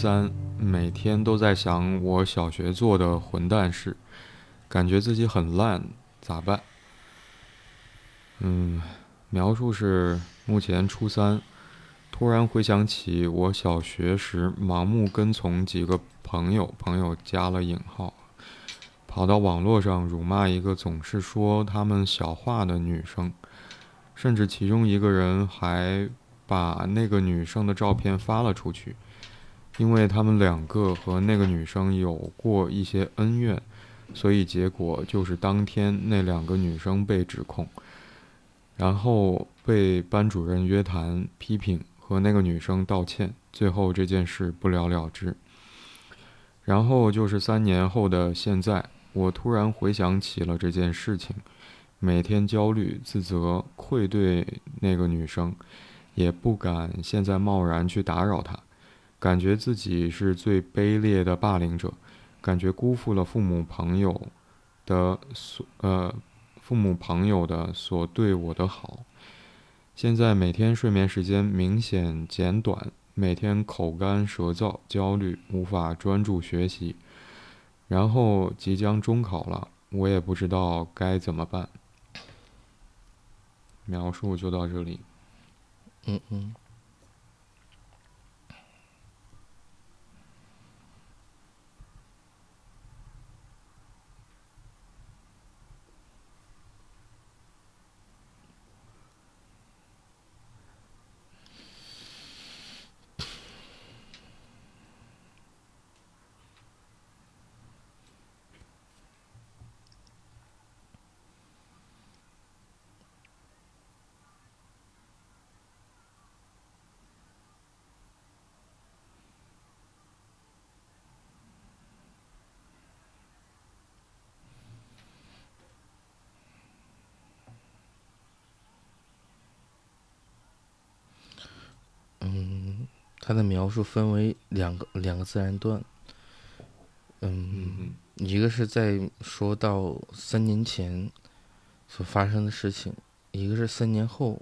三，每天都在想我小学做的混蛋事，感觉自己很烂，咋办？嗯，描述是目前初三，突然回想起我小学时盲目跟从几个朋友，朋友加了引号，跑到网络上辱骂一个总是说他们小话的女生，甚至其中一个人还把那个女生的照片发了出去。因为他们两个和那个女生有过一些恩怨，所以结果就是当天那两个女生被指控，然后被班主任约谈批评，和那个女生道歉，最后这件事不了了之。然后就是三年后的现在，我突然回想起了这件事情，每天焦虑、自责、愧对那个女生，也不敢现在贸然去打扰她。感觉自己是最卑劣的霸凌者，感觉辜负了父母朋友的所呃父母朋友的所对我的好。现在每天睡眠时间明显减短，每天口干舌燥，焦虑，无法专注学习。然后即将中考了，我也不知道该怎么办。描述就到这里。嗯嗯。他的描述分为两个两个自然段，嗯，一个是在说到三年前所发生的事情，一个是三年后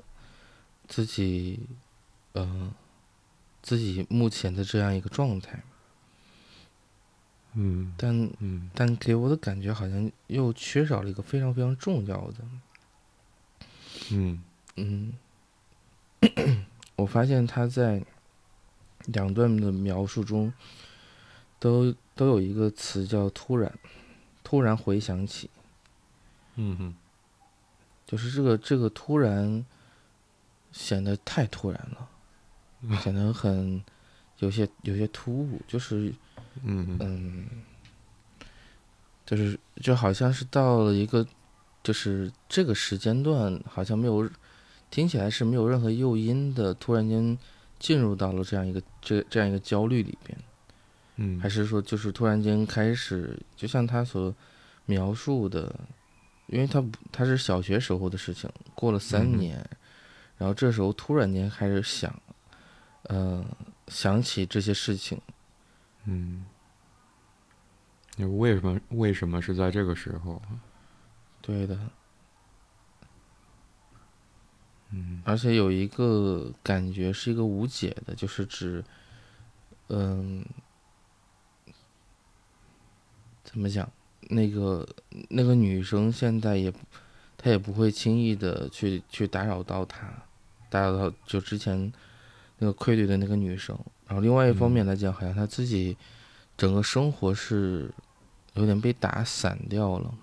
自己，嗯，自己目前的这样一个状态，嗯，但嗯，但给我的感觉好像又缺少了一个非常非常重要的，嗯。嗯，我发现他在。两段的描述中，都都有一个词叫“突然”，突然回想起，嗯哼，就是这个这个突然显得太突然了，显得很有些有些突兀，就是嗯嗯，就是就好像是到了一个，就是这个时间段，好像没有听起来是没有任何诱因的，突然间。进入到了这样一个这这样一个焦虑里边，嗯，还是说就是突然间开始，就像他所描述的，因为他不他是小学时候的事情，过了三年，然后这时候突然间开始想，呃，想起这些事情，嗯，你为什么为什么是在这个时候？对的。嗯，而且有一个感觉是一个无解的，就是指，嗯，怎么讲？那个那个女生现在也，她也不会轻易的去去打扰到他，打扰到就之前那个愧对的那个女生。然后另外一方面来讲，好像她自己整个生活是有点被打散掉了。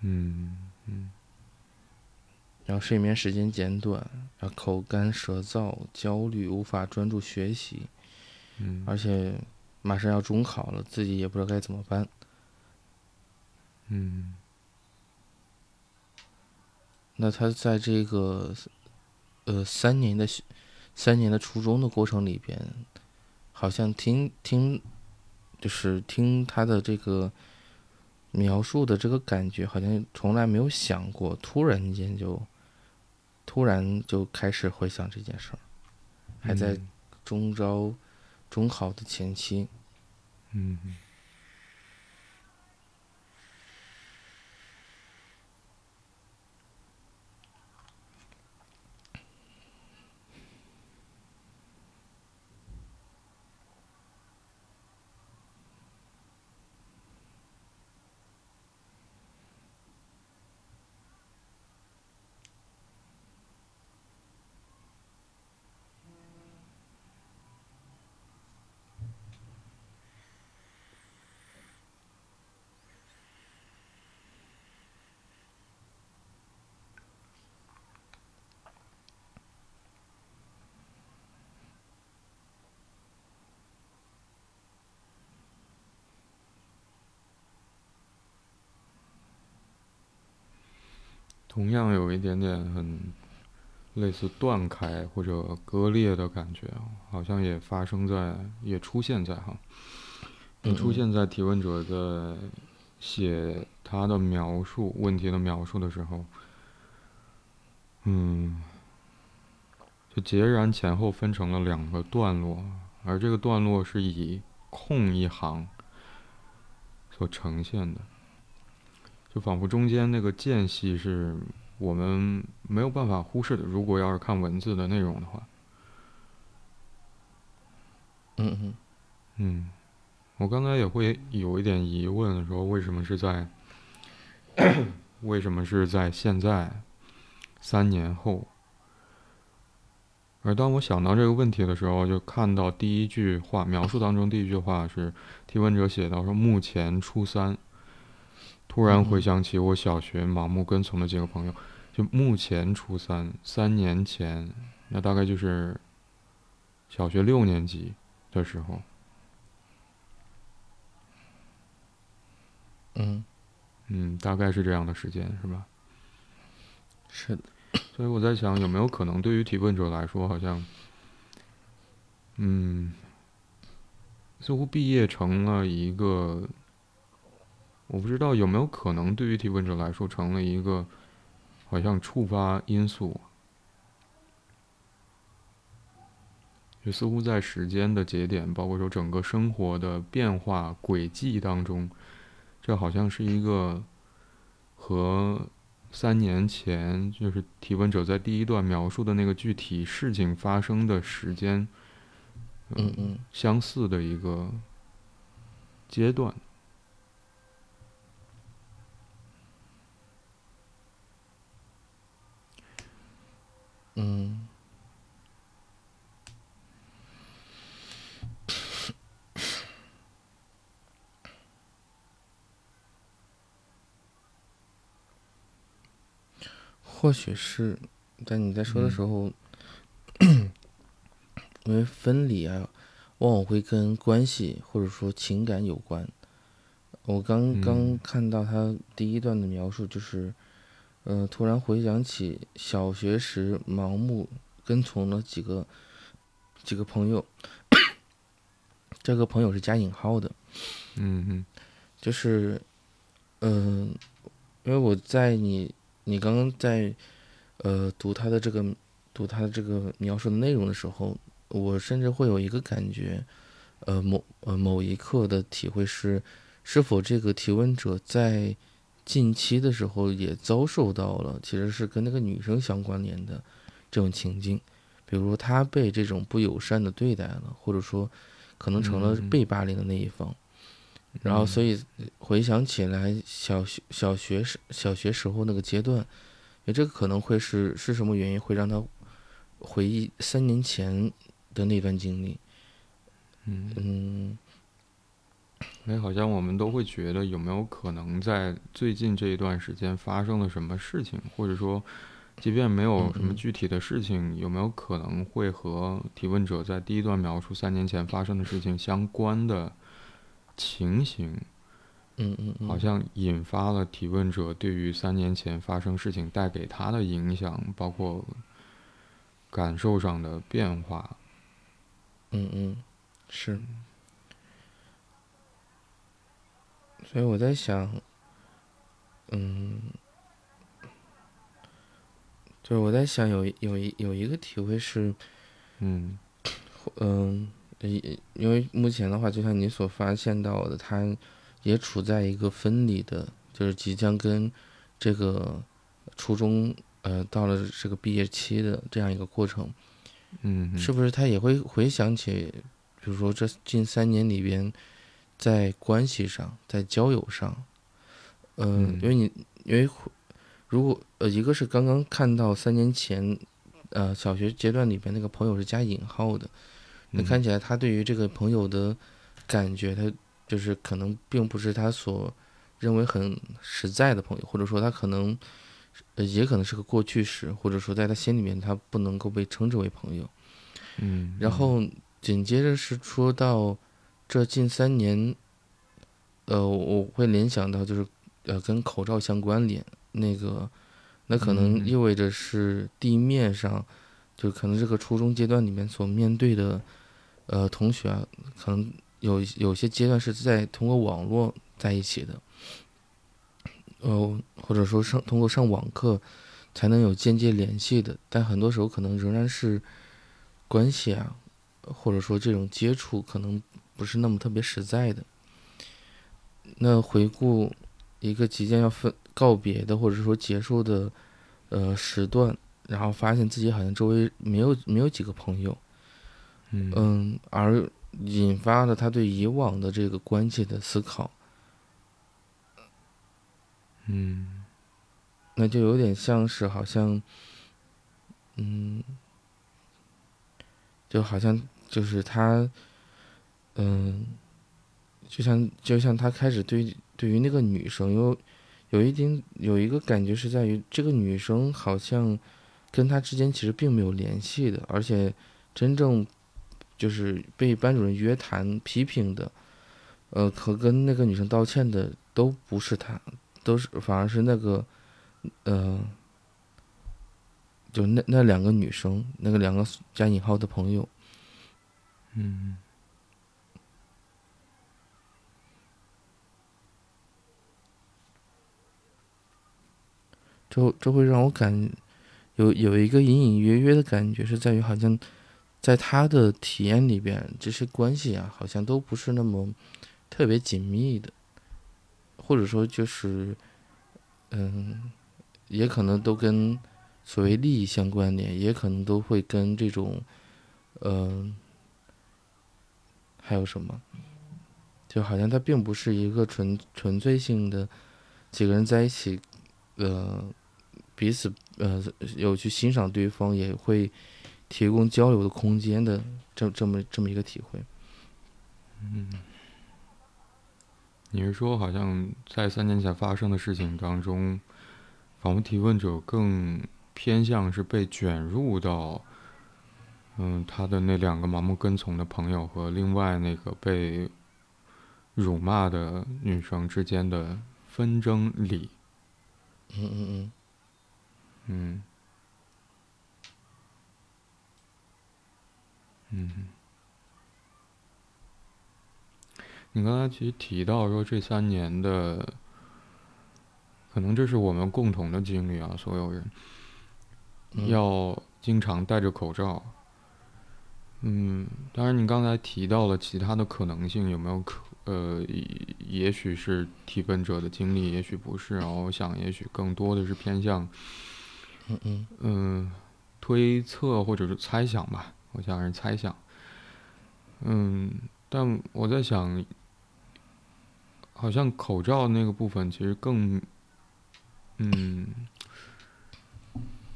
嗯嗯。然后睡眠时间减短，然后口干舌燥、焦虑，无法专注学习，嗯，而且马上要中考了，自己也不知道该怎么办，嗯。那他在这个呃三年的三年的初中的过程里边，好像听听就是听他的这个描述的这个感觉，好像从来没有想过，突然间就。突然就开始回想这件事儿，还在中招、中考的前期。嗯。同样有一点点很类似断开或者割裂的感觉啊，好像也发生在，也出现在哈，也出现在提问者在写他的描述问题的描述的时候，嗯，就截然前后分成了两个段落，而这个段落是以空一行所呈现的。就仿佛中间那个间隙是我们没有办法忽视的。如果要是看文字的内容的话，嗯嗯嗯，我刚才也会有一点疑问，说为什么是在 为什么是在现在三年后？而当我想到这个问题的时候，就看到第一句话描述当中第一句话是提问者写到说：“目前初三。”突然回想起我小学盲目跟从的几个朋友，就目前初三，三年前，那大概就是小学六年级的时候。嗯，嗯，大概是这样的时间，是吧？是的。所以我在想，有没有可能对于提问者来说，好像，嗯，似乎毕业成了一个。我不知道有没有可能，对于提问者来说，成了一个好像触发因素，就似乎在时间的节点，包括说整个生活的变化轨迹当中，这好像是一个和三年前就是提问者在第一段描述的那个具体事情发生的时间，嗯嗯，相似的一个阶段。嗯，或许是，但你在说的时候，因为分离啊，往往会跟关系或者说情感有关。我刚刚看到他第一段的描述，就是。呃，突然回想起小学时盲目跟从了几个几个朋友，这个朋友是加引号的，嗯嗯，就是，嗯，因为我在你你刚刚在呃读他的这个读他的这个描述的内容的时候，我甚至会有一个感觉，呃某呃某一刻的体会是，是否这个提问者在。近期的时候也遭受到了，其实是跟那个女生相关联的这种情境，比如他被这种不友善的对待了，或者说可能成了被霸凌的那一方，然后所以回想起来小学小学时小学时候那个阶段，也这个可能会是是什么原因会让他回忆三年前的那段经历，嗯。哎，好像我们都会觉得有没有可能在最近这一段时间发生了什么事情，或者说，即便没有什么具体的事情，有没有可能会和提问者在第一段描述三年前发生的事情相关的情形？嗯嗯，好像引发了提问者对于三年前发生事情带给他的影响，包括感受上的变化。嗯嗯，是。所以我在想，嗯，就是我在想，有有一有一个体会是，嗯，嗯，因因为目前的话，就像你所发现到的，他也处在一个分离的，就是即将跟这个初中呃到了这个毕业期的这样一个过程，嗯，是不是他也会回想起，比如说这近三年里边。在关系上，在交友上，嗯，因为你，因为如果呃，一个是刚刚看到三年前，呃，小学阶段里边那个朋友是加引号的，那看起来他对于这个朋友的感觉，他就是可能并不是他所认为很实在的朋友，或者说他可能，呃，也可能是个过去式，或者说在他心里面他不能够被称之为朋友，嗯，然后紧接着是说到。这近三年，呃，我会联想到就是，呃，跟口罩相关联。那个，那可能嗯意味着是地面上，就可能这个初中阶段里面所面对的，呃，同学啊，可能有有些阶段是在通过网络在一起的，呃，或者说上通过上网课才能有间接联系的，但很多时候可能仍然是关系啊，或者说这种接触可能不是那么特别实在的。那回顾一个即将要分告别的，或者说结束的，呃时段，然后发现自己好像周围没有没有几个朋友，嗯嗯，而引发了他对以往的这个关系的思考，嗯那就有点像是好像，嗯，就好像就是他，嗯，就像就像他开始对对于那个女生有有一定有一个感觉是在于这个女生好像跟他之间其实并没有联系的，而且真正就是被班主任约谈批评的，呃，和跟那个女生道歉的都不是他，都是反而是那个。呃，就那那两个女生，那个两个加引号的朋友，嗯这这会让我感有有一个隐隐约约的感觉，是在于好像在他的体验里边，这些关系啊，好像都不是那么特别紧密的，或者说就是，嗯，也可能都跟所谓利益相关联，也可能都会跟这种，嗯、还有什么？就好像它并不是一个纯纯粹性的几个人在一起，呃，彼此呃有去欣赏对方，也会提供交流的空间的这这么这么一个体会。嗯你是说，好像在三年前发生的事情当中，访问提问者更偏向是被卷入到，嗯，他的那两个盲目跟从的朋友和另外那个被辱骂的女生之间的纷争里，嗯嗯嗯，嗯，嗯，你刚才其实提到说这三年的，可能这是我们共同的经历啊，所有人嗯要经常戴着口罩。嗯，当然，你刚才提到了其他的可能性，有没有可呃，也也许是提问者的经历，也许不是。然后我想，也许更多的是偏向嗯嗯嗯，推测或者是猜想吧，我想是猜想。嗯，但我在想，好像口罩那个部分其实更，嗯，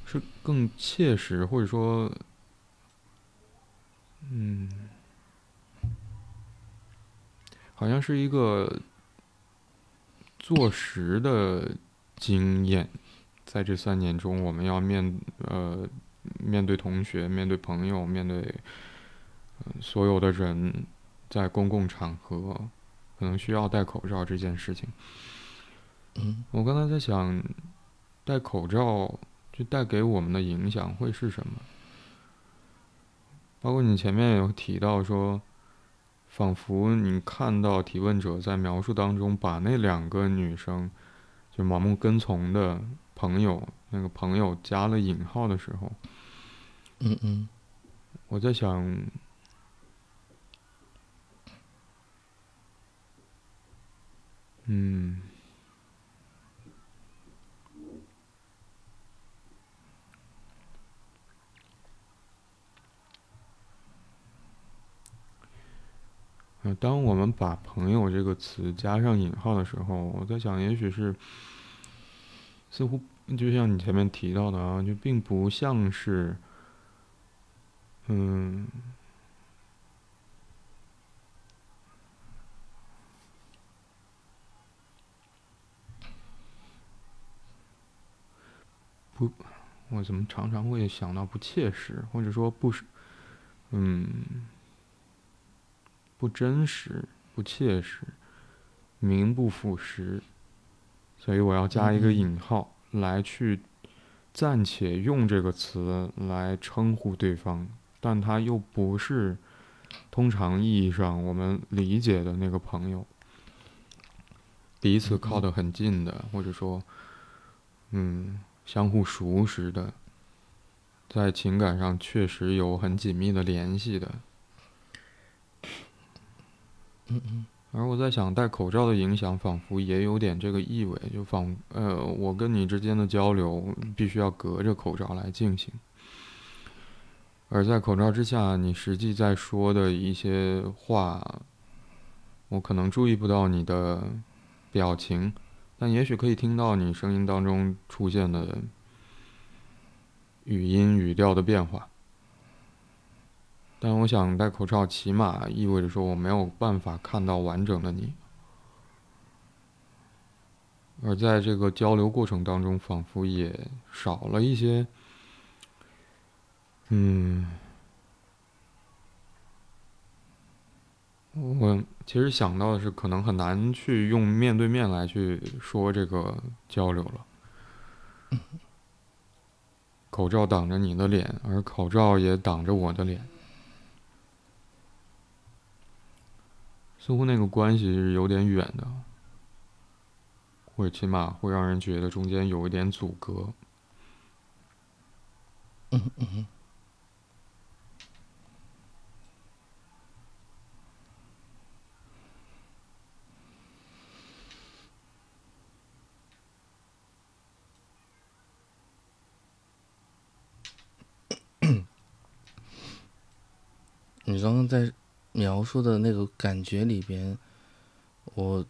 是更切实，或者说，嗯，好像是一个坐实的经验。在这三年中，我们要面呃面对同学、面对朋友、面对、呃、所有的人，在公共场合可能需要戴口罩这件事情。嗯我刚才在想，戴口罩就带给我们的影响会是什么？包括你前面有提到说，仿佛你看到提问者在描述当中把那两个女生就盲目跟从的朋友，那个朋友加了引号的时候，嗯嗯。我在想，嗯，呃，当我们把“朋友”这个词加上引号的时候，我在想，也许是似乎就像你前面提到的啊，就并不像是，嗯，不，我怎么常常会想到不切实，或者说不是，嗯，不真实、不切实、名不副实，所以我要加一个引号来去暂且用这个词来称呼对方，但他又不是通常意义上我们理解的那个朋友，彼此靠得很近的，或者说，嗯，相互熟识的，在情感上确实有很紧密的联系的。嗯嗯。而我在想，戴口罩的影响仿佛也有点这个意味，就仿呃，我跟你之间的交流必须要隔着口罩来进行。而在口罩之下，你实际在说的一些话，我可能注意不到你的表情，但也许可以听到你声音当中出现的语音语调的变化。但我想戴口罩，起码意味着说我没有办法看到完整的你，而在这个交流过程当中，仿佛也少了一些，嗯，我其实想到的是，可能很难去用面对面来去说这个交流了。口罩挡着你的脸，而口罩也挡着我的脸。似乎那个关系是有点远的，或者起码会让人觉得中间有一点阻隔。嗯嗯。你刚刚在。描述的那个感觉里边，我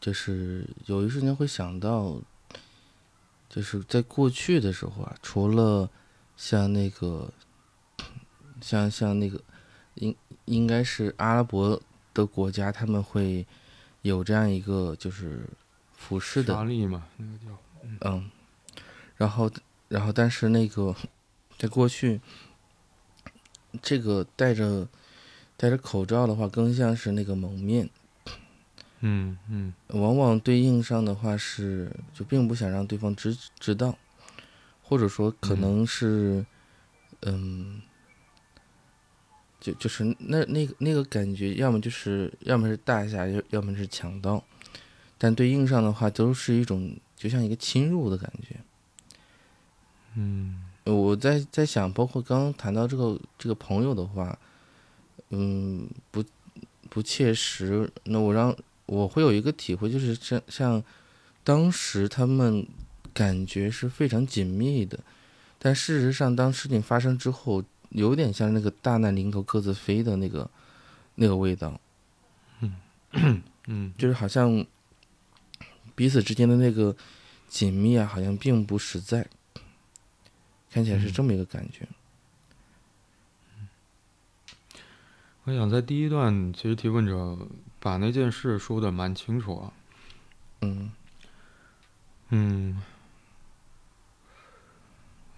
就是有一瞬间会想到，就是在过去的时候啊，除了像那个，像像那个，应应该是阿拉伯的国家，他们会有这样一个就是服饰的纱丽嘛，那个叫嗯，然后然后但是那个在过去，这个带着。戴着口罩的话，更像是那个蒙面。嗯嗯。往往对应上的话是，就并不想让对方知知道，或者说可能是，嗯，就就是那那个那个感觉，要么就是要么是大侠，要要么是强盗，但对应上的话都是一种就像一个侵入的感觉。嗯。我在在想，包括刚刚谈到这个这个朋友的话。嗯，不不切实。那我让我会有一个体会，就是像像当时他们感觉是非常紧密的，但事实上，当事情发生之后，有点像那个大难临头各自飞的那个那个味道。嗯嗯，就是好像彼此之间的那个紧密啊，好像并不实在，看起来是这么一个感觉。我想在第一段，其实提问者把那件事说的蛮清楚啊。嗯，嗯，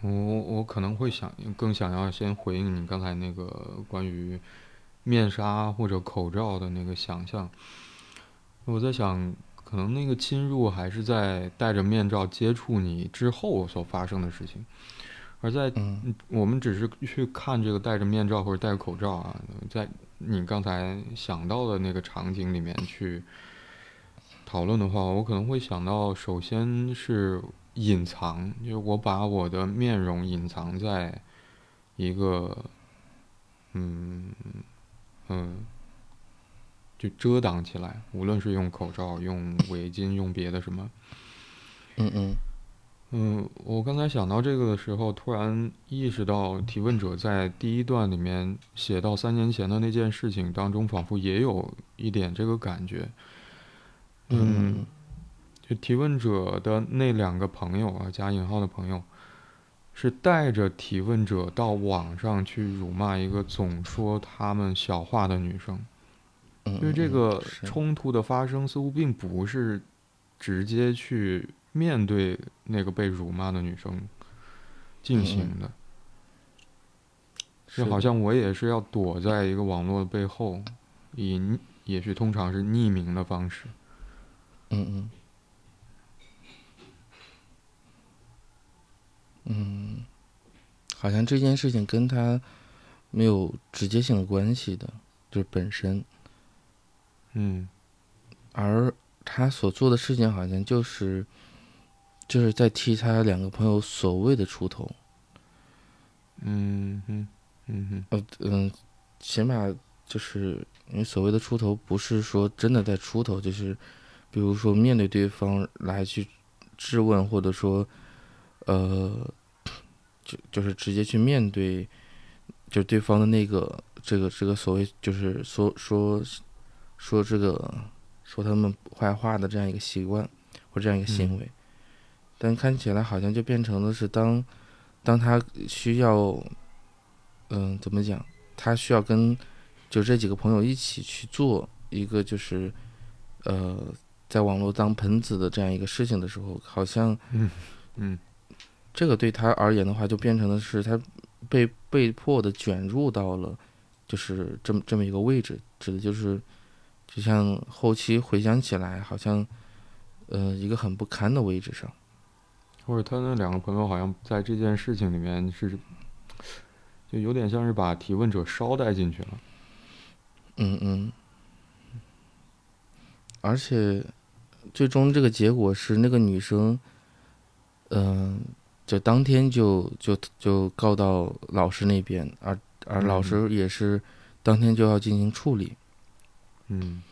我我可能会想更想要先回应你刚才那个关于面纱或者口罩的那个想象。我在想，可能那个侵入还是在戴着面罩接触你之后所发生的事情。而在我们只是去看这个戴着面罩或者戴着口罩啊，在你刚才想到的那个场景里面去讨论的话，我可能会想到，首先是隐藏，就是我把我的面容隐藏在一个，嗯嗯，就遮挡起来，无论是用口罩、用围巾、用别的什么，嗯嗯。嗯，我刚才想到这个的时候，突然意识到提问者在第一段里面写到三年前的那件事情当中，仿佛也有一点这个感觉。嗯，就提问者的那两个朋友啊，加引号的朋友，是带着提问者到网上去辱骂一个总说他们小话的女生。因为这个冲突的发生似乎并不是直接去。面对那个被辱骂的女生进行的，就好像我也是要躲在一个网络的背后，以也许通常是匿名的方式。嗯嗯。嗯，好像这件事情跟他没有直接性的关系的，就是本身，嗯而他所做的事情好像就是就是在替他两个朋友所谓的出头。嗯嗯嗯哼。呃嗯，起码就是因为所谓的出头，不是说真的在出头，就是比如说面对对方来去质问，或者说呃，就就是直接去面对，就对方的那个这个这个所谓就是说说说这个说他们坏话的这样一个习惯或这样一个行为，但看起来好像就变成了是当当他需要。嗯，怎么讲？他需要跟就这几个朋友一起去做一个就是呃，在网络当喷子的这样一个事情的时候，好像嗯嗯这个对他而言的话，就变成的是他被被迫的卷入到了就是这么这么一个位置，指的就是就像后期回想起来，好像呃一个很不堪的位置上。或者他那两个朋友好像在这件事情里面是，就有点像是把提问者捎带进去了。嗯嗯，而且最终这个结果是那个女生，嗯、就当天就就就告到老师那边，而而老师也是当天就要进行处理。嗯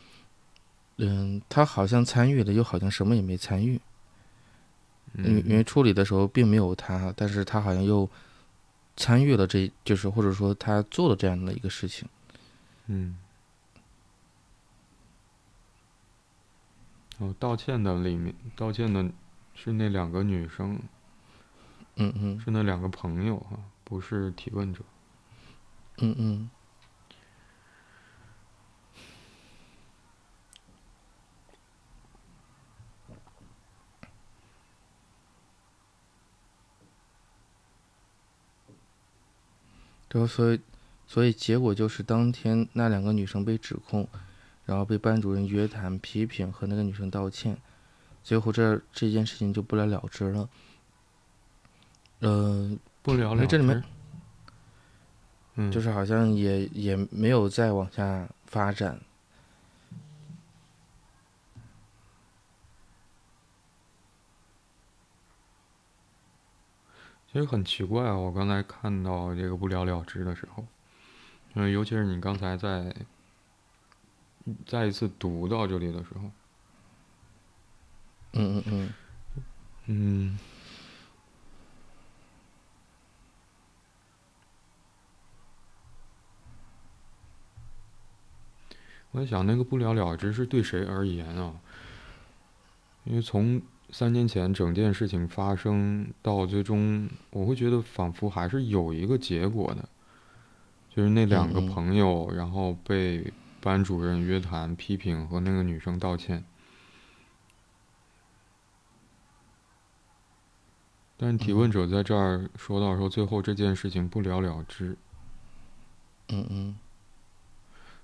嗯，他好像参与了，又好像什么也没参与，因因为处理的时候并没有他，但是他好像又参与了这，就是或者说他做了这样的一个事情。嗯。哦，道歉的里面，道歉的是那两个女生，嗯嗯是那两个朋友啊，不是提问者。嗯嗯。然后，所以，所以结果就是当天那两个女生被指控，然后被班主任约谈、批评和那个女生道歉，最后这这件事情就不了了之了。呃，不了了哎这里面就是好像也也没有再往下发展。其实很奇怪啊，我刚才看到这个不了了之的时候，嗯，尤其是你刚才在再一次读到这里的时候，嗯嗯嗯嗯，我在想那个不了了之是对谁而言啊？因为从三年前整件事情发生到最终，我会觉得仿佛还是有一个结果的，就是那两个嗯嗯朋友，然后被班主任约谈、批评和那个女生道歉。但是提问者在这儿说到说，最后这件事情不了了之。嗯嗯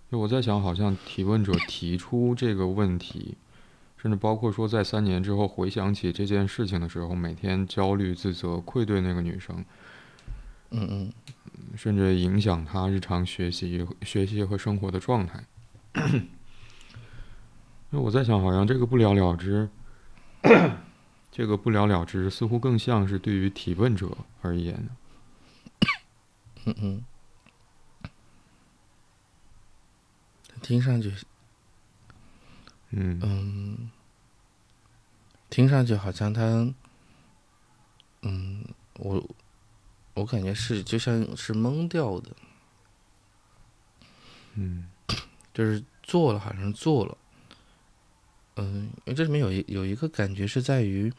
就我在想，好像提问者提出这个问题，甚至包括说在三年之后回想起这件事情的时候，每天焦虑、自责、愧对那个女生，嗯嗯甚至影响她日常学习、学习和生活的状态。那我在想，好像这个不了了之，这个不了了之，似乎更像是对于提问者而言的。嗯嗯，听上去，嗯。嗯，听上去好像他，嗯，我我感觉是就像是懵掉的，嗯。就是做了，好像做了。嗯，因为这里面有一有一个感觉是在于，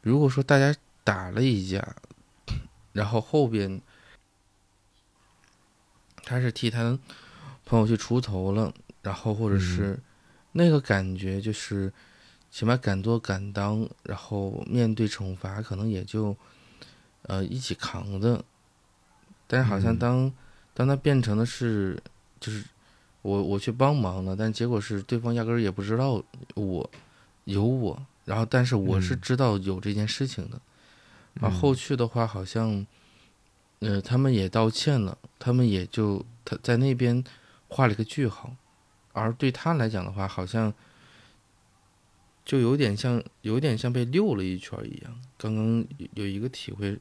如果说大家打了一架，然后后边他是替他朋友去出头了，然后或者是那个感觉就是，起码敢做敢当，然后面对惩罚可能也就呃一起扛的，但是好像嗯。当、当他变成的是就是我我去帮忙了，但结果是对方压根儿也不知道我有我，然后但是我是嗯。知道有这件事情的，然后后续的话，好像，呃，他们也道歉了，他们也就他在那边画了一个句号，而对他来讲的话，好像就有点像，有点像被溜了一圈一样。刚刚有一个体会，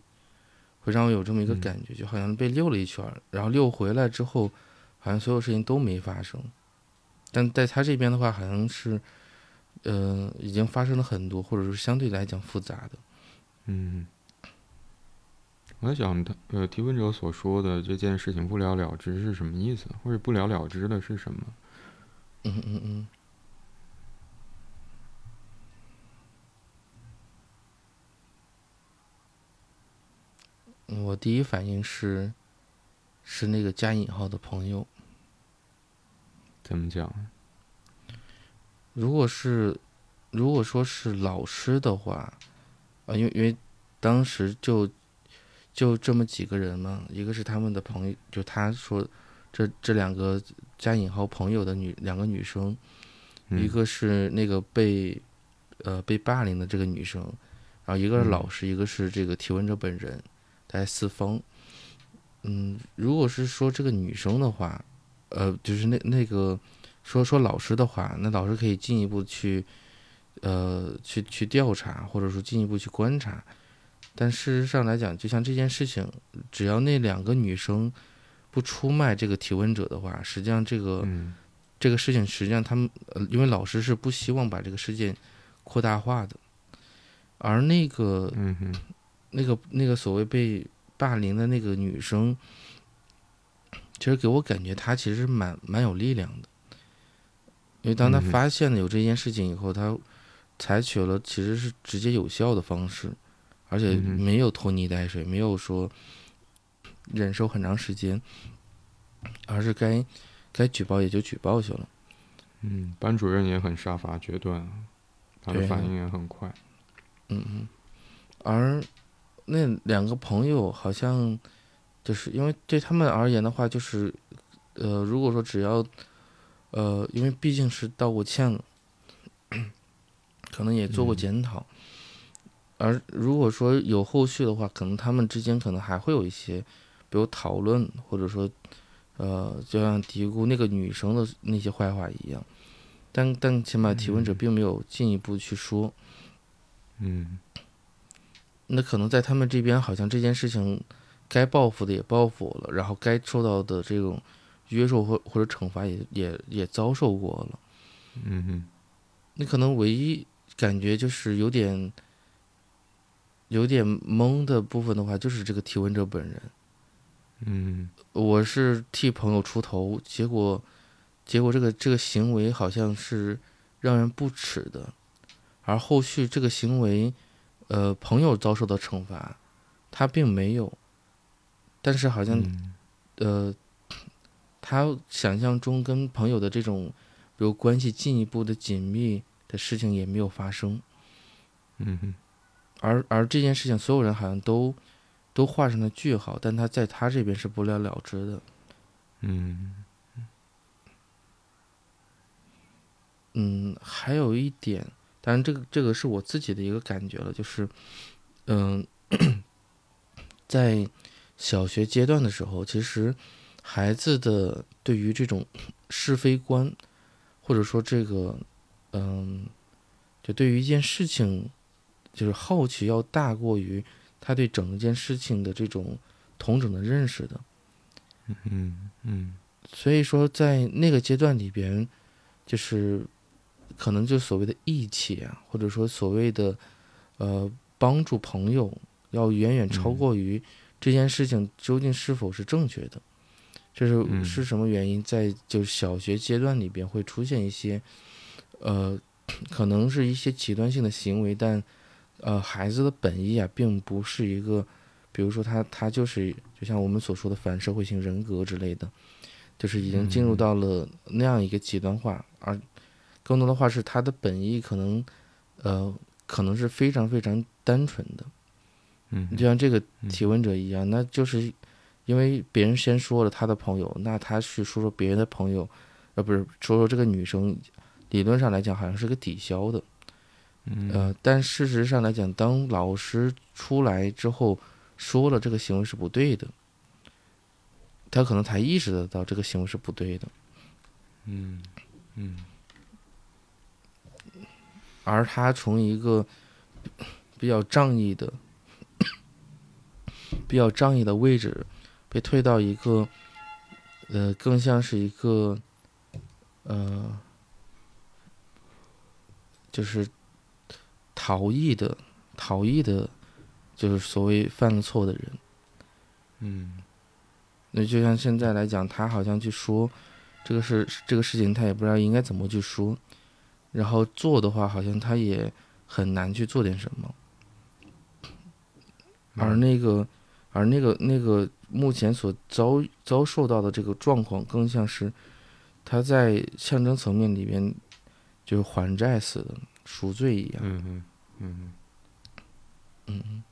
会让我有这么一个感觉，就好像被溜了一圈，然后溜回来之后，好像所有事情都没发生。但在他这边的话，好像是，呃，已经发生了很多，或者是相对来讲复杂的。嗯。我在想，他呃，提问者所说的这件事情不了了之是什么意思，或者不了了之的是什么？嗯嗯嗯。我第一反应是，是那个加引号的朋友。怎么讲？如果是，如果说是老师的话，啊，因为因为当时就。就这么几个人嘛，一个是他们的朋友，就他说，这这两个加引号朋友的女两个女生，一个是那个被，呃被霸凌的这个女生，然后一个是老师，一个是这个提问者本人，大概四方。嗯，如果是说这个女生的话，呃，就是那那个说说老师的话，那老师可以进一步去，呃，去去调查，或者说进一步去观察。但事实上来讲，就像这件事情，只要那两个女生不出卖这个提问者的话，实际上这个这个事情，实际上他们呃，因为老师是不希望把这个事件扩大化的，而那个那个那个所谓被霸凌的那个女生，其实给我感觉她其实蛮蛮有力量的，因为当她发现了有这件事情以后，她采取了其实是直接有效的方式。而且没有拖泥带水，没有说忍受很长时间，而是该该举报也就举报去了。嗯，班主任也很杀伐决断，他的反应也很快。嗯嗯，而那两个朋友好像就是因为对他们而言的话，就是呃，如果说只要呃，因为毕竟是道过歉了，可能也做过检讨。而如果说有后续的话，可能他们之间可能还会有一些，比如讨论，或者说，呃，就像嘀咕那个女生的那些坏话一样，但但起码提问者并没有进一步去说。嗯。那可能在他们这边，好像这件事情该报复的也报复了，然后该受到的这种约束或或者惩罚也也也遭受过了。嗯哼。你可能唯一感觉就是有点。有点懵的部分的话，就是这个提问者本人。嗯，我是替朋友出头，结果，结果这个这个行为好像是让人不耻的，而后续这个行为，呃，朋友遭受到惩罚，他并没有，但是好像，呃，他想象中跟朋友的这种，比如关系进一步的紧密的事情也没有发生。嗯哼。而而这件事情，所有人好像都都画上了句号，但他在他这边是不了了之的。嗯嗯，还有一点，当然这个这个是我自己的一个感觉了，就是嗯，在小学阶段的时候，其实孩子的对于这种是非观，或者说这个嗯，就对于一件事情。就是好奇要大过于他对整件事情的这种同整的认识的，嗯嗯，所以说在那个阶段里边，就是可能就所谓的义气啊，或者说所谓的呃帮助朋友，要远远超过于这件事情究竟是否是正确的，这是是什么原因？在就小学阶段里边会出现一些呃，可能是一些极端性的行为，但呃，孩子的本意啊，并不是一个，比如说他他就是就像我们所说的反社会性人格之类的，就是已经进入到了那样一个极端化，而更多的话是他的本意可能，呃，可能是非常非常单纯的，嗯，就像这个提问者一样，那就是因为别人先说了他的朋友，那他去说说别人的朋友，呃，不是说说这个女生，理论上来讲好像是个抵消的。嗯。呃，但事实上来讲，当老师出来之后说了这个行为是不对的，他可能才意识得到这个行为是不对的，嗯嗯。而他从一个比较仗义的、比较仗义的位置，被推到一个呃，更像是一个呃，就是逃逸的、逃逸的，就是所谓犯了错的人。嗯那就像现在来讲，他好像去说这个事这个事情，他也不知道应该怎么去说，然后做的话，好像他也很难去做点什么。而那个，而那个那个目前所遭遭受到的这个状况，更像是他在象征层面里边就是还债似的，赎罪一样。嗯嗯嗯嗯嗯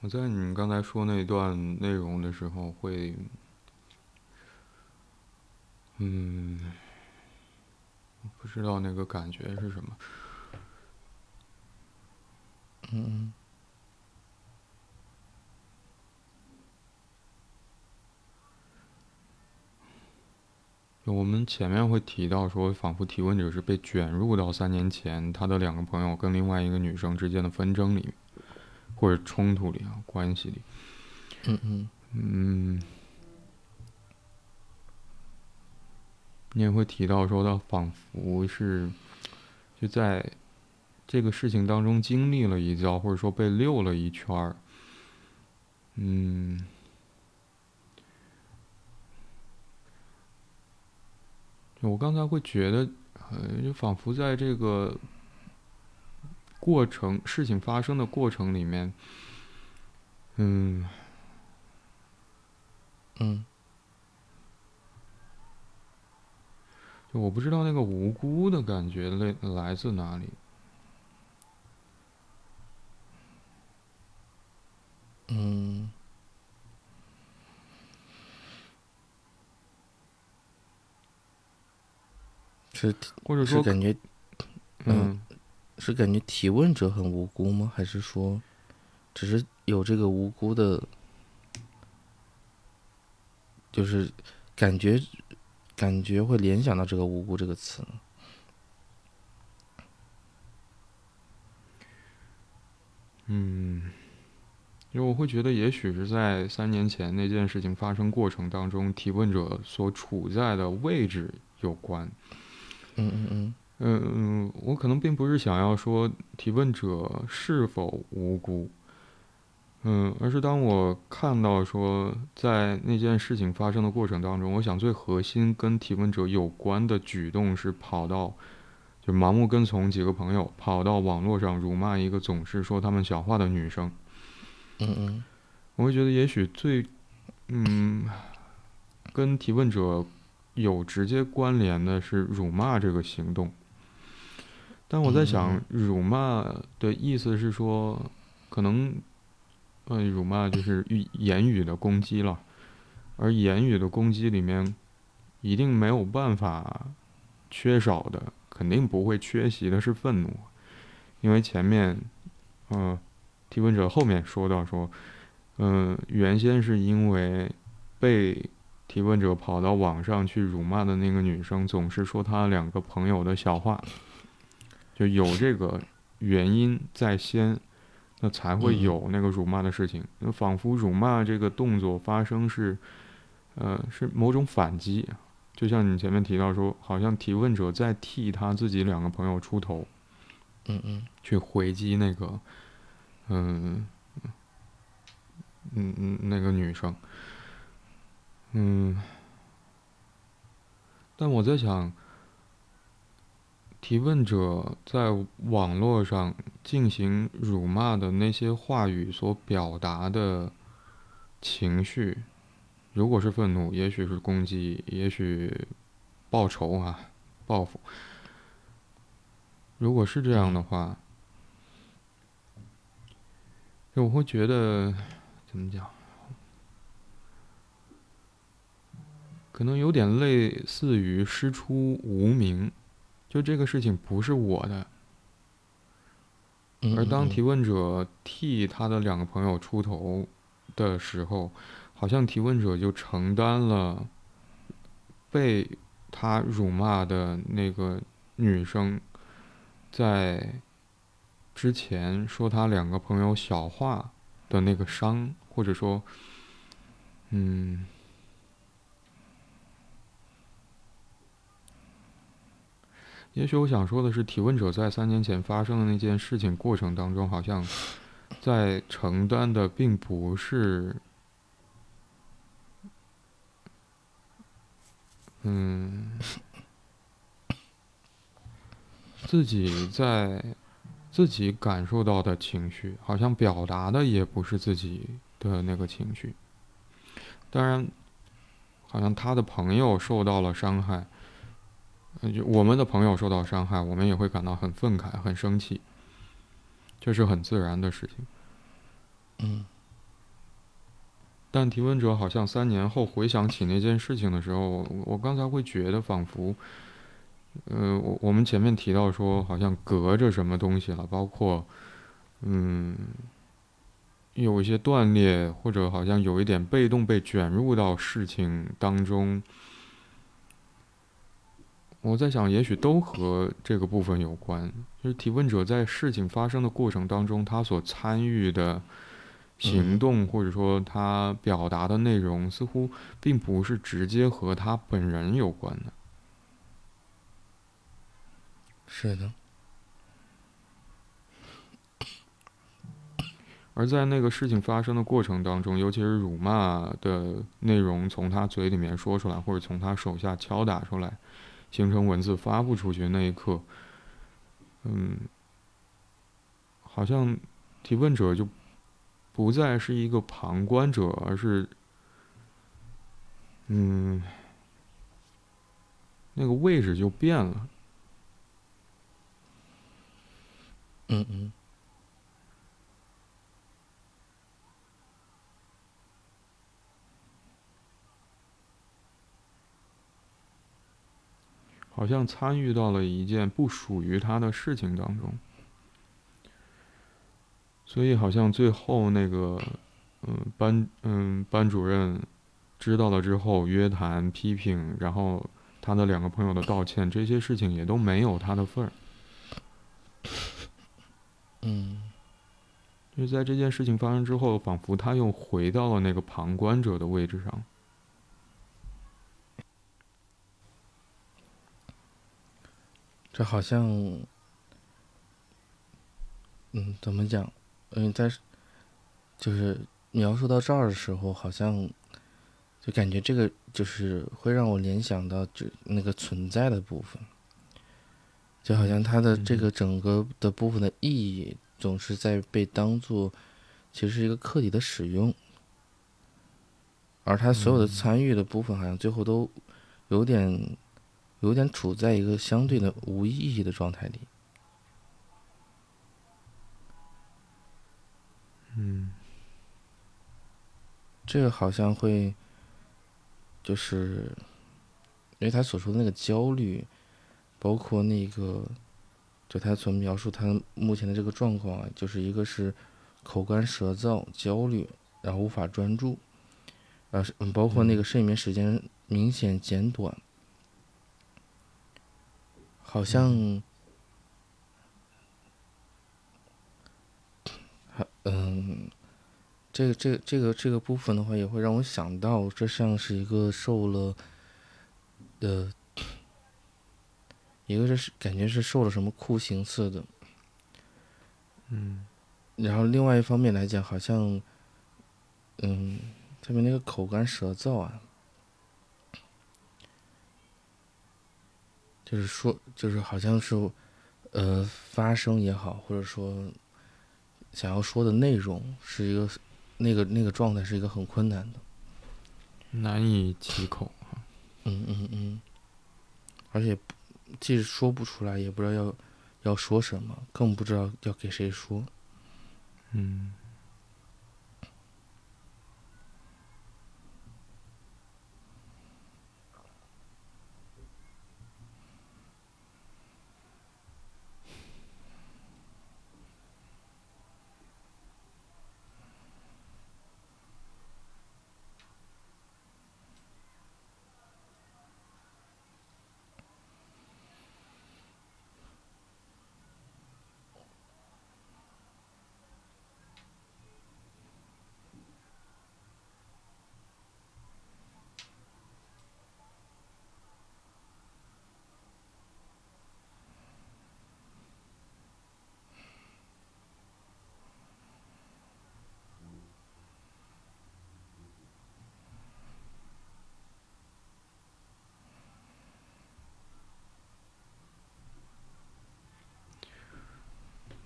我在你刚才说那段内容的时候，会，嗯，不知道那个感觉是什么。嗯嗯。我们前面会提到说，仿佛提问者是被卷入到三年前他的两个朋友跟另外一个女生之间的纷争里，或者冲突里啊，关系里。嗯嗯。嗯，你也会提到说，他仿佛是就在这个事情当中经历了一遭，或者说被溜了一圈儿。嗯，我刚才会觉得，呃，就仿佛在这个过程事情发生的过程里面，嗯。嗯就我不知道那个无辜的感觉来来自哪里。嗯，是或者说，是感觉嗯，是感觉提问者很无辜吗？还是说，只是有这个无辜的，就是感觉感觉会联想到这个“无辜”这个词呢？嗯，因为我会觉得，也许是在三年前那件事情发生过程当中，提问者所处在的位置有关。嗯嗯嗯嗯嗯，我可能并不是想要说提问者是否无辜，嗯，而是当我看到说在那件事情发生的过程当中，我想最核心跟提问者有关的举动是跑到，就盲目跟从几个朋友跑到网络上辱骂一个总是说他们小话的女生，嗯嗯。我会觉得也许最，嗯，跟提问者有直接关联的是辱骂这个行动。但我在想嗯，辱骂的意思是说，可能，嗯，辱骂就是语言语的攻击了，而言语的攻击里面，一定没有办法缺少的，肯定不会缺席的是愤怒，因为前面，嗯、提问者后面说到说，嗯、原先是因为被提问者跑到网上去辱骂的那个女生，总是说她两个朋友的小话，就有这个原因在先，那才会嗯。有那个辱骂的事情。那仿佛辱骂这个动作发生是，呃，是某种反击，就像你前面提到说，好像提问者在替他自己两个朋友出头，嗯嗯。去回击那个，嗯，嗯嗯，那个女生，嗯，但我在想，提问者在网络上进行辱骂的那些话语所表达的情绪，如果是愤怒，也许是攻击，也许报仇啊，报复。如果是这样的话，我会觉得怎么讲，可能有点类似于师出无名，就这个事情不是我的。而当提问者替他的两个朋友出头的时候，好像提问者就承担了被他辱骂的那个女生在之前说他两个朋友小话的那个伤，或者说，嗯。也许我想说的是，提问者在三年前发生的那件事情过程当中，好像在承担的并不是，嗯，自己在自己感受到的情绪，好像表达的也不是自己的那个情绪。当然，好像他的朋友受到了伤害。就我们的朋友受到伤害，我们也会感到很愤慨、很生气，这是很自然的事情。嗯。但提问者好像三年后回想起那件事情的时候，我刚才会觉得仿佛，呃，我我们前面提到说，好像隔着什么东西了，包括，嗯，有一些断裂，或者好像有一点被动被卷入到事情当中。我在想，也许都和这个部分有关。就是提问者在事情发生的过程当中，他所参与的行动，或者说他表达的内容，似乎并不是直接和他本人有关的。是的。而在那个事情发生的过程当中，尤其是辱骂的内容从他嘴里面说出来，或者从他手下敲打出来。形成文字发布出去那一刻，嗯，好像提问者就不再是一个旁观者，而是，嗯，那个位置就变了。嗯嗯。好像参与到了一件不属于他的事情当中，所以好像最后那个，嗯，班嗯班主任知道了之后约谈批评，然后他的两个朋友的道歉，这些事情也都没有他的份儿。嗯，就在这件事情发生之后，仿佛他又回到了那个旁观者的位置上。这好像，嗯，怎么讲？嗯，在就是描述到这儿的时候，好像就感觉这个就是会让我联想到就那个存在的部分，就好像它的这个整个的部分的意义总是在被当做其实是一个客体的使用，而他所有的参与的部分好像最后都有点。有点处在一个相对的无意义的状态里。嗯，这个好像会，就是，因为他所说的那个焦虑，包括那个，就他所描述他目前的这个状况啊，就是一个是口干舌燥、焦虑，然后无法专注，呃，嗯，包括那个睡眠时间明显减短。好像，还嗯，这个这个这个这个部分的话，也会让我想到，这像是一个受了，的，一个是感觉是受了什么酷刑似的，嗯，然后另外一方面来讲，好像，嗯，特别那个口干舌燥啊。就是说，就是好像是，呃，发声也好，或者说想要说的内容是一个那个那个状态是一个很困难的，难以启口。嗯嗯嗯，而且即使说不出来，也不知道要要说什么，更不知道要给谁说。嗯，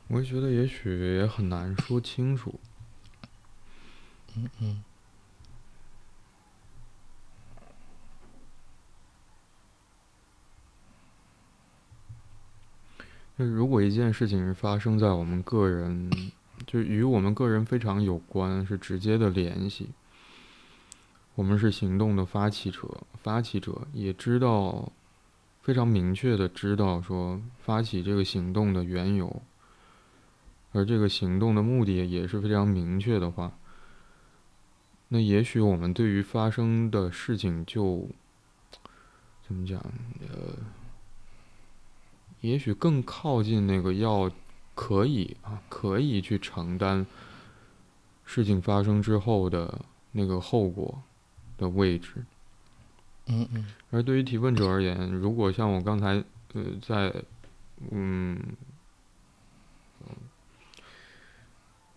我觉得也许也很难说清楚。嗯嗯。那如果一件事情是发生在我们个人，就与我们个人非常有关，是直接的联系。我们是行动的发起者，发起者也知道，非常明确的知道说发起这个行动的缘由，而这个行动的目的也是非常明确的话，那也许我们对于发生的事情就，怎么讲，呃。也许更靠近那个要可以啊，可以去承担事情发生之后的那个后果的位置。嗯嗯。而对于提问者而言，如果像我刚才呃在嗯，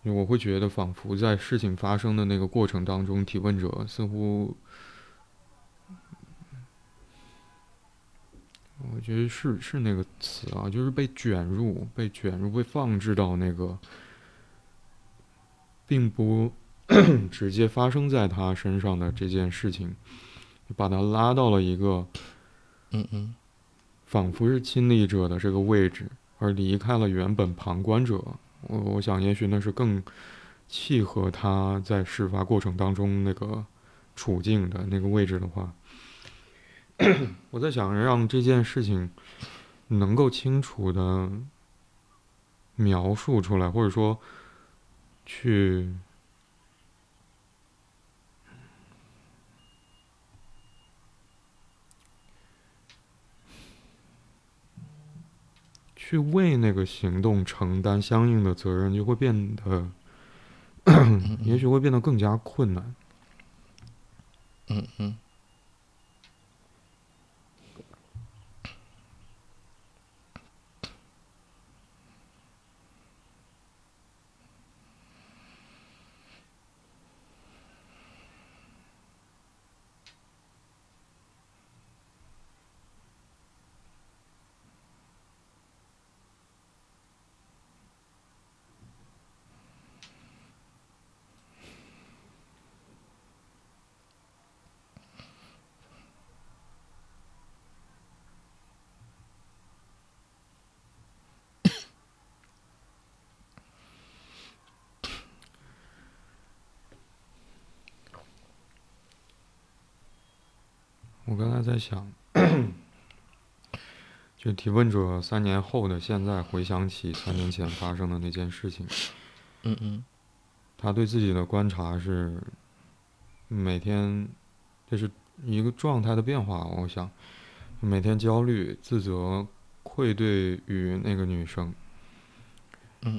我会觉得仿佛在事情发生的那个过程当中，提问者似乎。我觉得是是那个词啊，就是被卷入、被卷入、被放置到那个，并不 直接发生在他身上的这件事情，把他拉到了一个，嗯嗯，仿佛是亲历者的这个位置，而离开了原本旁观者。我我想，也许那是更契合他在事发过程当中那个处境的那个位置的话。我在想，让这件事情能够清楚的描述出来，或者说去去为那个行动承担相应的责任，就会变得，也许会变得更加困难。嗯嗯。我刚才在想，就提问者三年后的现在回想起三年前发生的那件事情，嗯嗯，他对自己的观察是每天这是一个状态的变化。我想每天焦虑、自责、愧对于那个女生，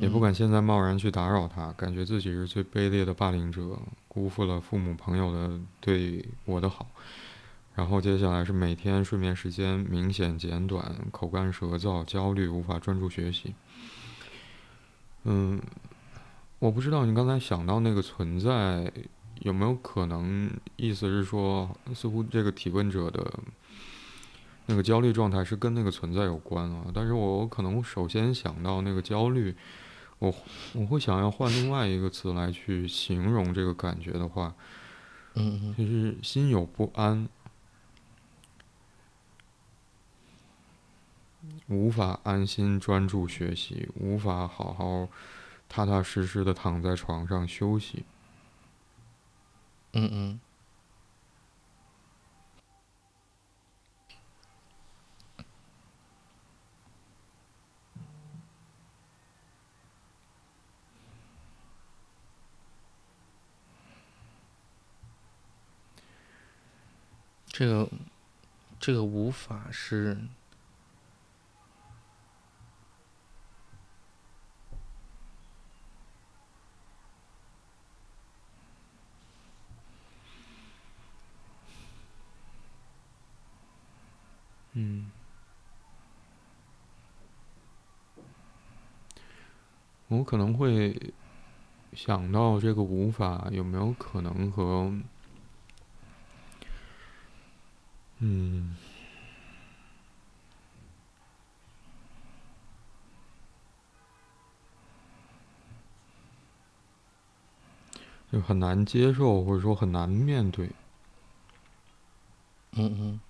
也不敢现在贸然去打扰她，感觉自己是最卑劣的霸凌者，辜负了父母朋友的对我的好。然后接下来是每天睡眠时间明显减短，口干舌燥，焦虑，无法专注学习。嗯，我不知道你刚才想到那个存在有没有可能，意思是说，似乎这个提问者的那个焦虑状态是跟那个存在有关啊。但是我可能首先想到那个焦虑，我我会想要换另外一个词来去形容这个感觉的话，嗯，就是心有不安。无法安心专注学习，无法好好踏踏实实的躺在床上休息。嗯嗯。这个，这个无法是。嗯，我可能会想到这个无法有没有可能和，嗯。就很难接受，或者说很难面对。嗯嗯。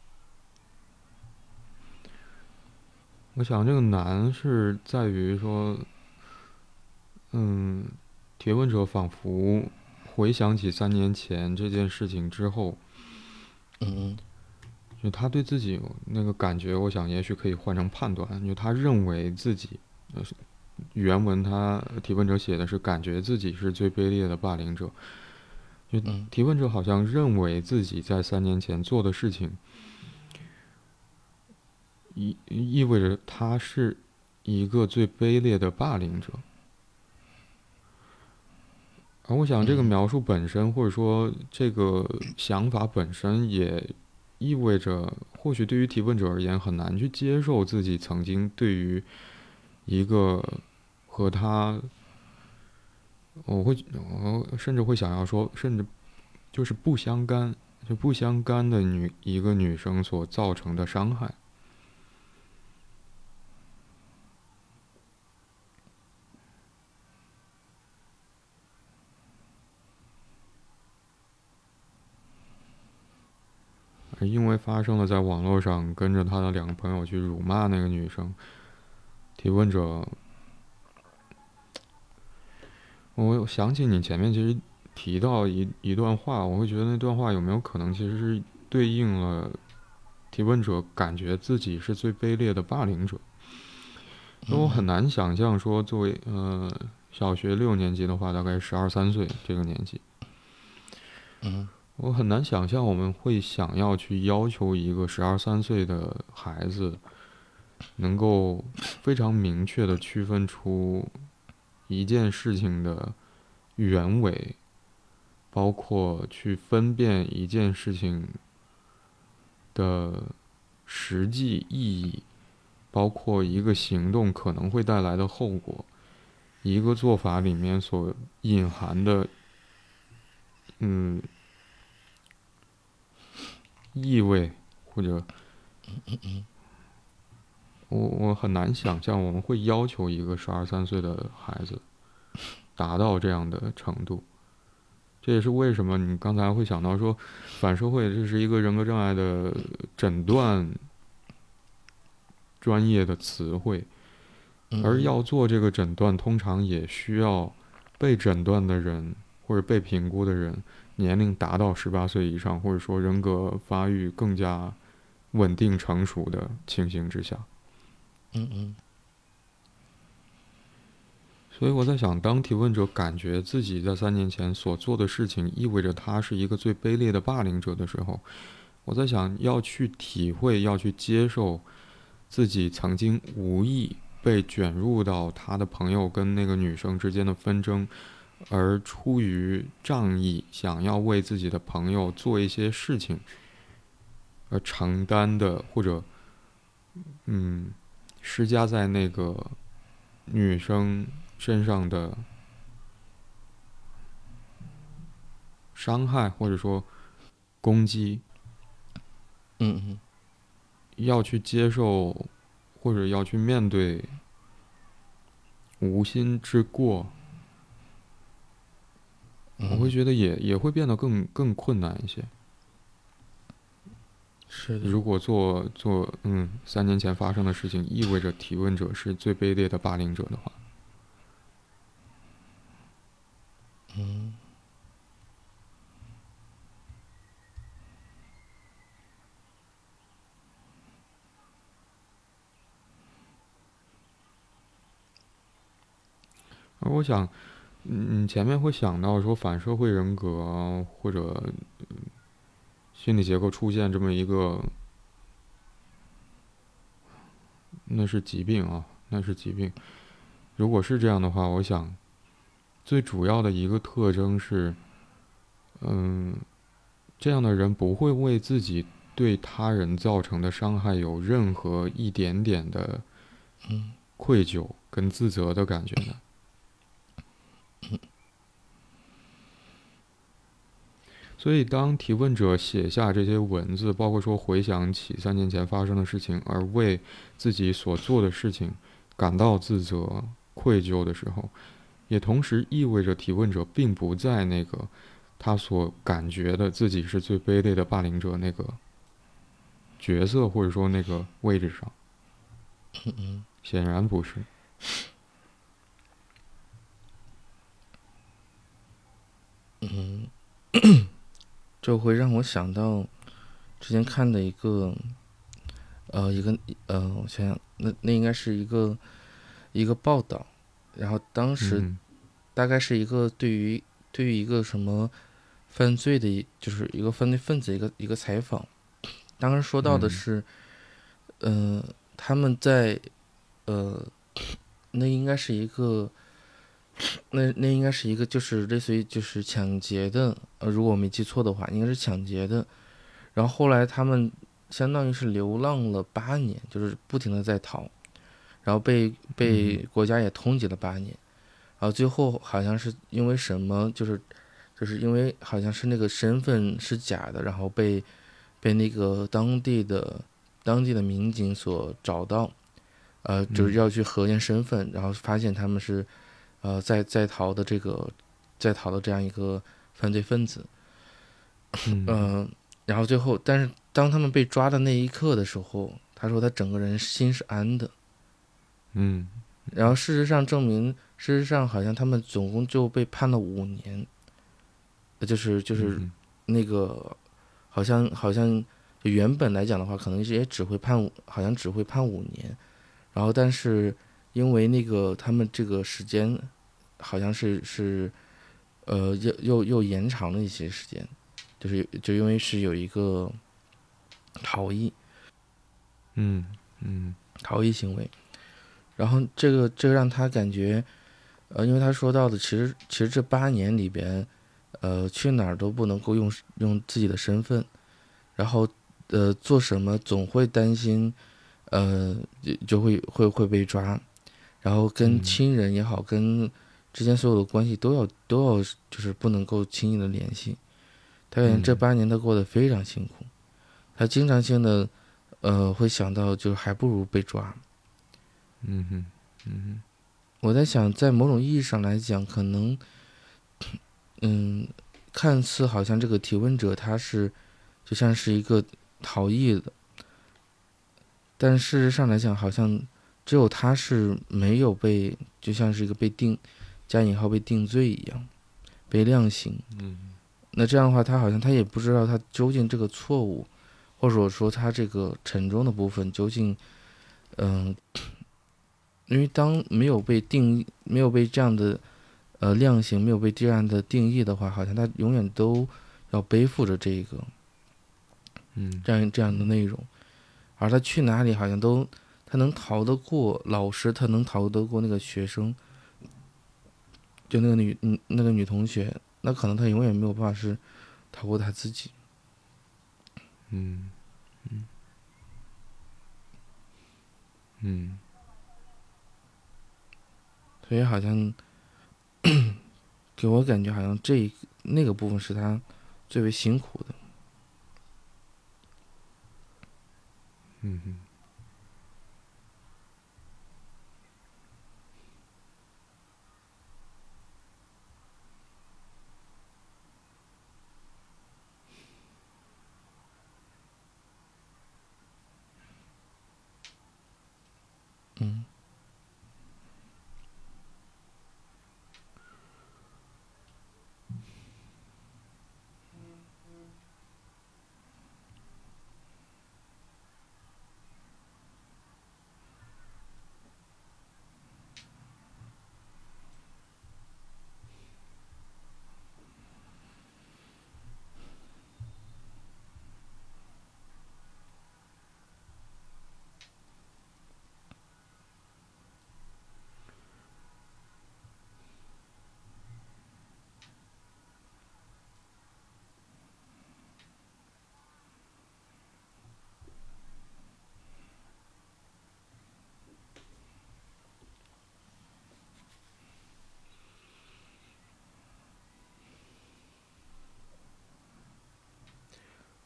我想这个难是在于说，嗯，提问者仿佛回想起三年前这件事情之后，嗯嗯。就他对自己那个感觉，我想也许可以换成判断。就他认为自己，原文他提问者写的是感觉自己是最卑劣的霸凌者。就提问者好像认为自己在三年前做的事情，意意味着他是一个最卑劣的霸凌者。而我想这个描述本身，或者说这个想法本身也。意味着，或许对于提问者而言，很难去接受自己曾经对于一个和他，我会，我甚至会想要说，甚至就是不相干，就不相干的女一个女生所造成的伤害。因为发生了在网络上跟着他的两个朋友去辱骂那个女生，提问者，我想起你前面其实提到一一段话，我会觉得那段话有没有可能其实是对应了提问者感觉自己是最卑劣的霸凌者？那我很难想象说作为呃小学六年级的话，大概十二三岁这个年纪，嗯。我很难想象我们会想要去要求一个十二三岁的孩子，能够非常明确的区分出一件事情的原委，包括去分辨一件事情的实际意义，包括一个行动可能会带来的后果，一个做法里面所隐含的，嗯。意味，或者，我我很难想象我们会要求一个十二三岁的孩子达到这样的程度。这也是为什么你刚才会想到说反社会这是一个人格障碍的诊断专业的词汇，而要做这个诊断，通常也需要被诊断的人或者被评估的人。年龄达到十八岁以上，或者说人格发育更加稳定成熟的情形之下，嗯嗯。所以我在想，当提问者感觉自己在三年前所做的事情意味着他是一个最卑劣的霸凌者的时候，我在想要去体会、要去接受自己曾经无意被卷入到他的朋友跟那个女生之间的纷争。而出于仗义，想要为自己的朋友做一些事情，而承担的或者，嗯，施加在那个女生身上的伤害，或者说攻击，嗯嗯，要去接受，或者要去面对无心之过。我会觉得也也会变得更更困难一些。是的。如果做做嗯三年前发生的事情意味着提问者是最卑劣的霸凌者的话，嗯。而我想。嗯，前面会想到说反社会人格或者心理结构出现这么一个，那是疾病啊，那是疾病。如果是这样的话，我想最主要的一个特征是，嗯，这样的人不会为自己对他人造成的伤害有任何一点点的愧疚跟自责的感觉的。所以，当提问者写下这些文字，包括说回想起三年前发生的事情，而为自己所做的事情感到自责、愧疚的时候，也同时意味着提问者并不在那个他所感觉的自己是最卑劣的霸凌者那个角色或者说那个位置上。显然不是。嗯，就会让我想到之前看的一个，呃，一个呃，我想想，那那应该是一个一个报道，然后当时嗯。大概是一个对于对于一个什么犯罪的一，就是一个犯罪分子一个一个采访，当时说到的嗯。是，呃，他们在呃，那应该是一个。那那应该是一个，就是类似于就是抢劫的，呃，如果我没记错的话，应该是抢劫的。然后后来他们相当于是流浪了八年，就是不停的在逃，然后被被国家也通缉了八年，然后最后好像是因为什么，就是就是因为好像是那个身份是假的，然后被被那个当地的当地的民警所找到，呃，就是嗯要去核验身份，然后发现他们是。呃，在在逃的这个，在逃的这样一个犯罪分子，嗯。嗯、然后最后，但是当他们被抓的那一刻的时候，他说他整个人心是安的。嗯。然后事实上证明，事实上好像他们总共就被判了五年，呃就是就是嗯。那个，好像好像原本来讲的话，可能也只会判，好像只会判五年，然后但是因为那个他们这个时间，好像是是，呃，又又又延长了一些时间，就是就因为是有一个逃逸嗯嗯逃逸行为，然后这个这个让他感觉，呃，因为他说到的，其实其实这八年里边，呃，去哪儿都不能够用用自己的身份，然后呃做什么总会担心，呃就就会会会被抓，然后跟嗯。亲人也好，跟之间所有的关系都要都要就是不能够轻易的联系，他感觉这嗯。八年他过得非常辛苦，他经常性的呃会想到就是还不如被抓。嗯哼嗯哼。我在想，在某种意义上来讲，可能，嗯，看似好像这个提问者他是就像是一个逃逸的，但事实上来讲，好像只有他是没有被，就像是一个被定加引号被定罪一样，被量刑。嗯。那这样的话，他好像他也不知道他究竟这个错误，或者说他这个沉重的部分究竟，嗯、因为当没有被定义，没有被这样的呃量刑，没有被这样的定义的话，好像他永远都要背负着这个嗯。这样这样的内容，而他去哪里好像都他能逃得过老师，他能逃得过那个学生，就那个女嗯那个女同学，那可能他永远没有办法是逃过他自己。嗯嗯嗯所以好像 给我感觉好像这一那个部分是他最为辛苦的。嗯哼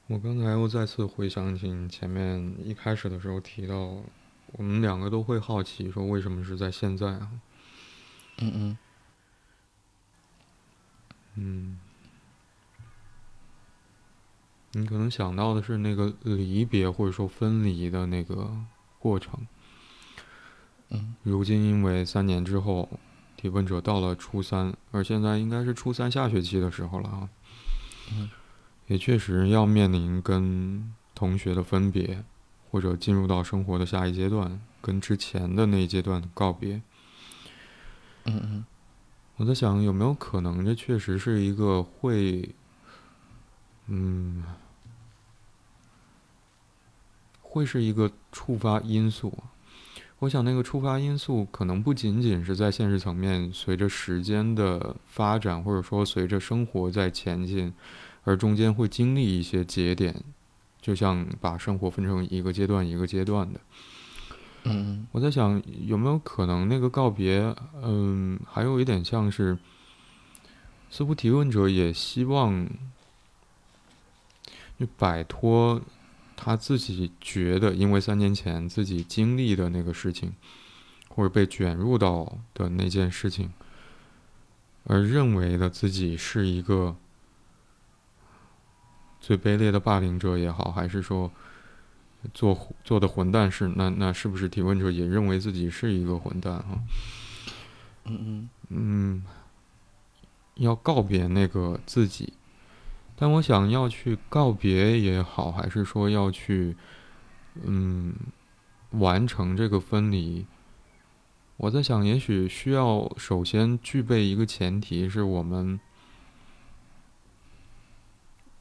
我刚才又再次回想起你前面一开始的时候提到，我们两个都会好奇说为什么是在现在啊？嗯嗯嗯，你可能想到的是那个离别或者说分离的那个过程。嗯，如今因为三年之后，提问者到了初三，而现在应该是初三下学期的时候了啊。嗯，也确实要面临跟同学的分别，或者进入到生活的下一阶段，跟之前的那一阶段告别。嗯嗯。我在想，有没有可能这确实是一个会，嗯，会是一个触发因素。我想，那个触发因素可能不仅仅是在现实层面，随着时间的发展，或者说随着生活在前进，而中间会经历一些节点，就像把生活分成一个阶段一个阶段的。嗯，我在想有没有可能那个告别，嗯，还有一点像是，似乎提问者也希望，就摆脱他自己觉得因为三年前自己经历的那个事情，或者被卷入到的那件事情，而认为的自己是一个最卑劣的霸凌者也好，还是说。做做的混蛋是那那是不是提问者也认为自己是一个混蛋啊？嗯嗯嗯，要告别那个自己，但我想要去告别也好，还是说要去嗯完成这个分离？我在想，也许需要首先具备一个前提，是我们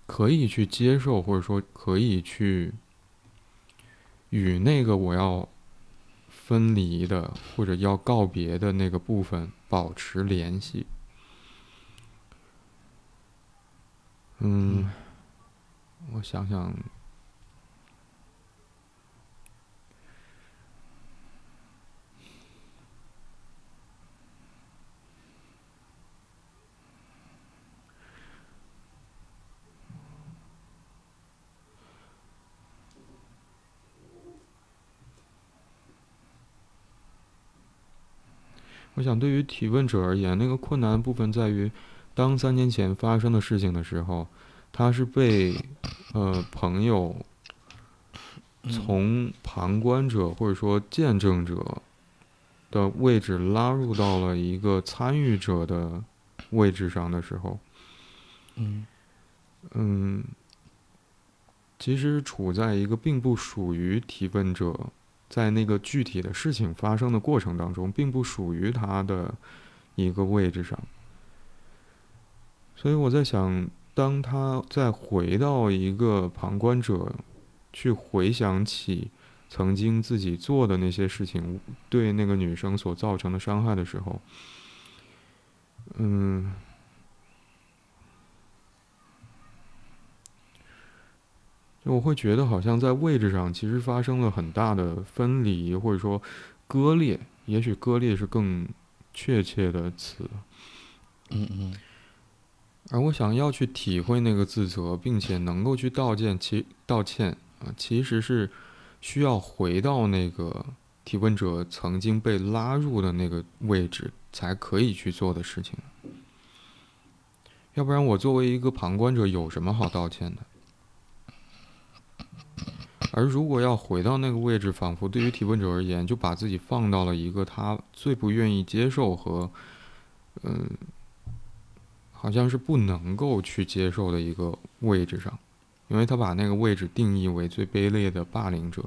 可以去接受，或者说可以去。与那个我要分离的或者要告别的那个部分保持联系。嗯，我想想。我想，对于提问者而言，那个困难的部分在于，当三年前发生的事情的时候，他是被呃朋友从旁观者或者说见证者的位置拉入到了一个参与者的位置上的时候，嗯嗯，其实处在一个并不属于提问者。在那个具体的事情发生的过程当中，并不属于他的一个位置上，所以我在想，当他再回到一个旁观者，去回想起曾经自己做的那些事情对那个女生所造成的伤害的时候，嗯。我会觉得好像在位置上其实发生了很大的分离，或者说割裂，也许割裂是更确切的词。嗯嗯。而我想要去体会那个自责，并且能够去道歉，其道歉啊，其实是需要回到那个提问者曾经被拉入的那个位置才可以去做的事情。要不然，我作为一个旁观者，有什么好道歉的？而如果要回到那个位置，仿佛对于提问者而言，就把自己放到了一个他最不愿意接受和，嗯，好像是不能够去接受的一个位置上，因为他把那个位置定义为最卑劣的霸凌者。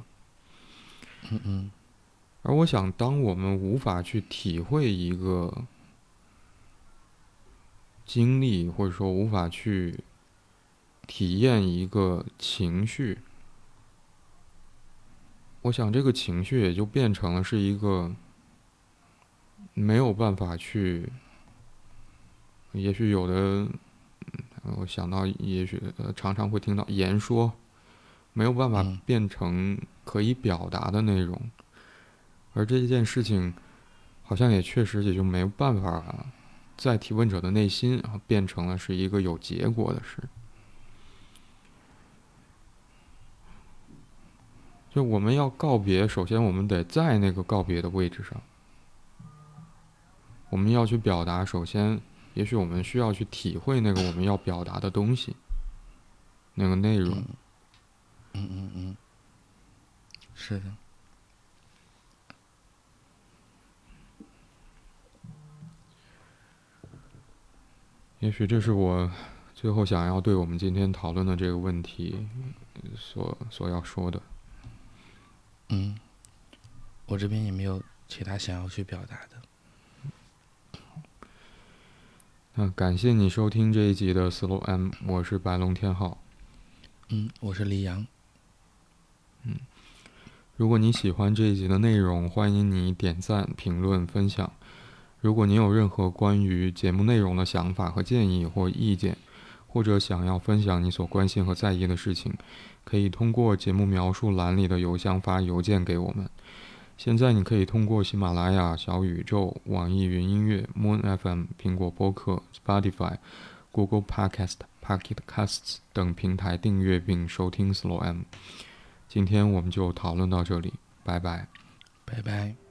嗯嗯。而我想，当我们无法去体会一个经历，或者说无法去体验一个情绪。我想，这个情绪也就变成了是一个没有办法去，也许有的，我想到，也许呃常常会听到言说，没有办法变成可以表达的内容，而这件事情，好像也确实也就没有办法在提问者的内心啊变成了是一个有结果的事。就我们要告别，首先我们得在那个告别的位置上，我们要去表达。首先，也许我们需要去体会那个我们要表达的东西，那个内容。嗯嗯嗯，是的。也许这是我最后想要对我们今天讨论的这个问题所所要说的。嗯，我这边也没有其他想要去表达的。那感谢你收听这一集的 Slow M，我是白龙天浩。嗯，我是李阳。嗯，如果你喜欢这一集的内容，欢迎你点赞、评论、分享。如果你有任何关于节目内容的想法和建议或意见，或者想要分享你所关心和在意的事情，可以通过节目描述栏里的邮箱发邮件给我们。现在你可以通过喜马拉雅、小宇宙、网易云音乐、Moon FM、苹果播客、Spotify、Google Podcast、Pocket Casts 等平台订阅并收听 Slow M。今天我们就讨论到这里，拜拜，拜拜。